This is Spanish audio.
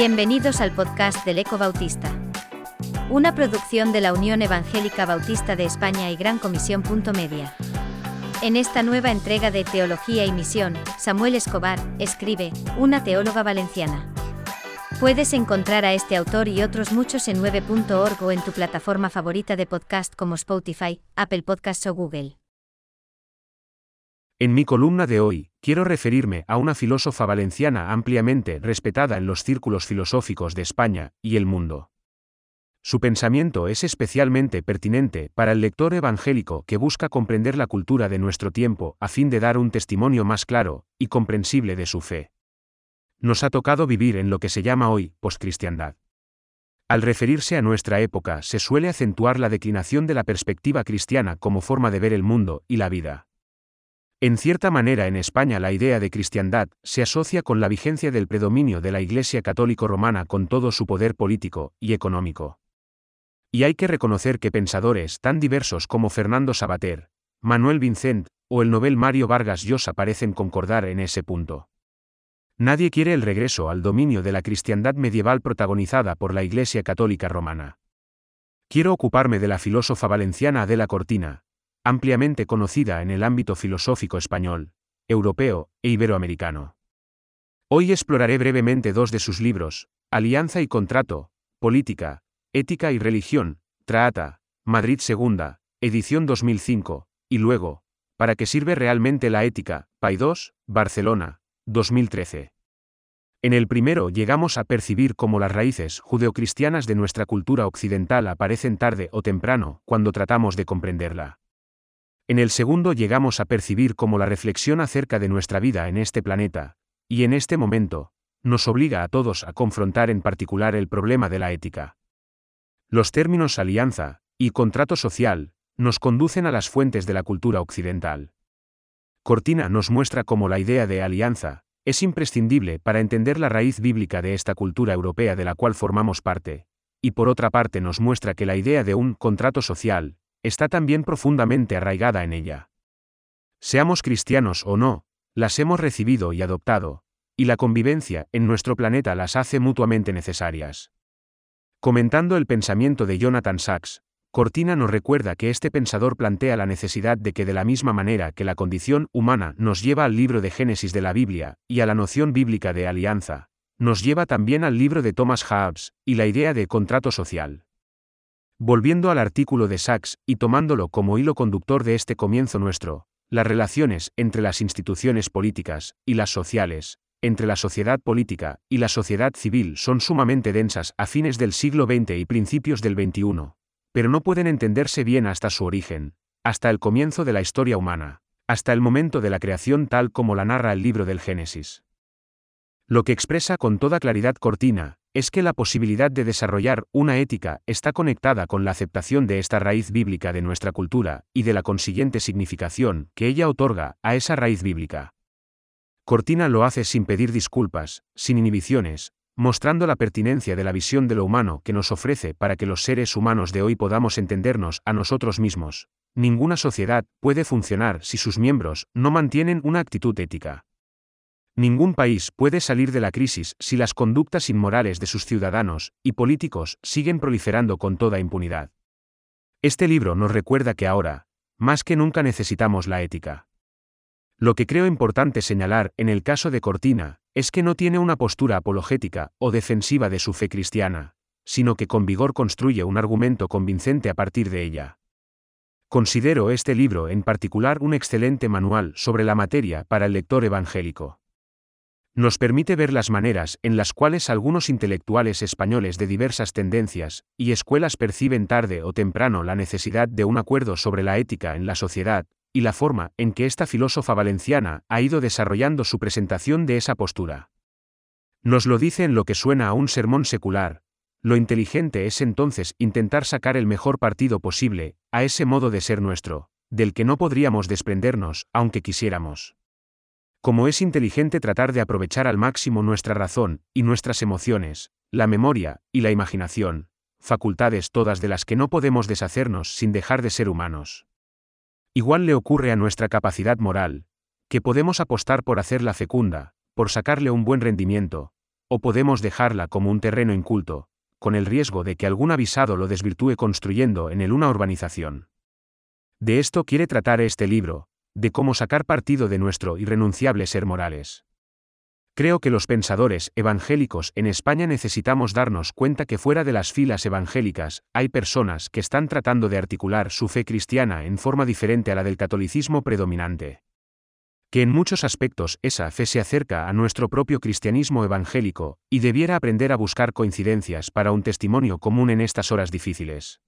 Bienvenidos al podcast del Eco Bautista. Una producción de la Unión Evangélica Bautista de España y Gran Comisión. Media. En esta nueva entrega de Teología y Misión, Samuel Escobar escribe, Una teóloga valenciana. Puedes encontrar a este autor y otros muchos en 9.org o en tu plataforma favorita de podcast como Spotify, Apple Podcasts o Google. En mi columna de hoy, quiero referirme a una filósofa valenciana ampliamente respetada en los círculos filosóficos de España y el mundo. Su pensamiento es especialmente pertinente para el lector evangélico que busca comprender la cultura de nuestro tiempo a fin de dar un testimonio más claro y comprensible de su fe. Nos ha tocado vivir en lo que se llama hoy postcristiandad. Al referirse a nuestra época se suele acentuar la declinación de la perspectiva cristiana como forma de ver el mundo y la vida. En cierta manera en España la idea de cristiandad se asocia con la vigencia del predominio de la Iglesia católico romana con todo su poder político y económico. Y hay que reconocer que pensadores tan diversos como Fernando Sabater, Manuel Vincent o el novel Mario Vargas Llosa parecen concordar en ese punto. Nadie quiere el regreso al dominio de la cristiandad medieval protagonizada por la Iglesia católica romana. Quiero ocuparme de la filósofa valenciana Adela Cortina, ampliamente conocida en el ámbito filosófico español, europeo e iberoamericano. Hoy exploraré brevemente dos de sus libros, Alianza y Contrato, Política, Ética y Religión, Traata, Madrid II, edición 2005, y luego, ¿Para qué sirve realmente la ética? Paidós, Barcelona, 2013. En el primero llegamos a percibir cómo las raíces judeocristianas de nuestra cultura occidental aparecen tarde o temprano cuando tratamos de comprenderla. En el segundo llegamos a percibir cómo la reflexión acerca de nuestra vida en este planeta, y en este momento, nos obliga a todos a confrontar en particular el problema de la ética. Los términos alianza y contrato social nos conducen a las fuentes de la cultura occidental. Cortina nos muestra cómo la idea de alianza es imprescindible para entender la raíz bíblica de esta cultura europea de la cual formamos parte, y por otra parte nos muestra que la idea de un contrato social está también profundamente arraigada en ella. Seamos cristianos o no, las hemos recibido y adoptado, y la convivencia en nuestro planeta las hace mutuamente necesarias. Comentando el pensamiento de Jonathan Sachs, Cortina nos recuerda que este pensador plantea la necesidad de que de la misma manera que la condición humana nos lleva al libro de Génesis de la Biblia y a la noción bíblica de alianza, nos lleva también al libro de Thomas Hobbes y la idea de contrato social. Volviendo al artículo de Sachs y tomándolo como hilo conductor de este comienzo nuestro, las relaciones entre las instituciones políticas y las sociales, entre la sociedad política y la sociedad civil son sumamente densas a fines del siglo XX y principios del XXI, pero no pueden entenderse bien hasta su origen, hasta el comienzo de la historia humana, hasta el momento de la creación tal como la narra el libro del Génesis. Lo que expresa con toda claridad Cortina, es que la posibilidad de desarrollar una ética está conectada con la aceptación de esta raíz bíblica de nuestra cultura, y de la consiguiente significación que ella otorga a esa raíz bíblica. Cortina lo hace sin pedir disculpas, sin inhibiciones, mostrando la pertinencia de la visión de lo humano que nos ofrece para que los seres humanos de hoy podamos entendernos a nosotros mismos. Ninguna sociedad puede funcionar si sus miembros no mantienen una actitud ética. Ningún país puede salir de la crisis si las conductas inmorales de sus ciudadanos y políticos siguen proliferando con toda impunidad. Este libro nos recuerda que ahora, más que nunca necesitamos la ética. Lo que creo importante señalar en el caso de Cortina, es que no tiene una postura apologética o defensiva de su fe cristiana, sino que con vigor construye un argumento convincente a partir de ella. Considero este libro en particular un excelente manual sobre la materia para el lector evangélico nos permite ver las maneras en las cuales algunos intelectuales españoles de diversas tendencias y escuelas perciben tarde o temprano la necesidad de un acuerdo sobre la ética en la sociedad, y la forma en que esta filósofa valenciana ha ido desarrollando su presentación de esa postura. Nos lo dice en lo que suena a un sermón secular, lo inteligente es entonces intentar sacar el mejor partido posible a ese modo de ser nuestro, del que no podríamos desprendernos, aunque quisiéramos como es inteligente tratar de aprovechar al máximo nuestra razón, y nuestras emociones, la memoria, y la imaginación, facultades todas de las que no podemos deshacernos sin dejar de ser humanos. Igual le ocurre a nuestra capacidad moral, que podemos apostar por hacerla fecunda, por sacarle un buen rendimiento, o podemos dejarla como un terreno inculto, con el riesgo de que algún avisado lo desvirtúe construyendo en él una urbanización. De esto quiere tratar este libro, de cómo sacar partido de nuestro irrenunciable ser morales. Creo que los pensadores evangélicos en España necesitamos darnos cuenta que fuera de las filas evangélicas hay personas que están tratando de articular su fe cristiana en forma diferente a la del catolicismo predominante. Que en muchos aspectos esa fe se acerca a nuestro propio cristianismo evangélico, y debiera aprender a buscar coincidencias para un testimonio común en estas horas difíciles.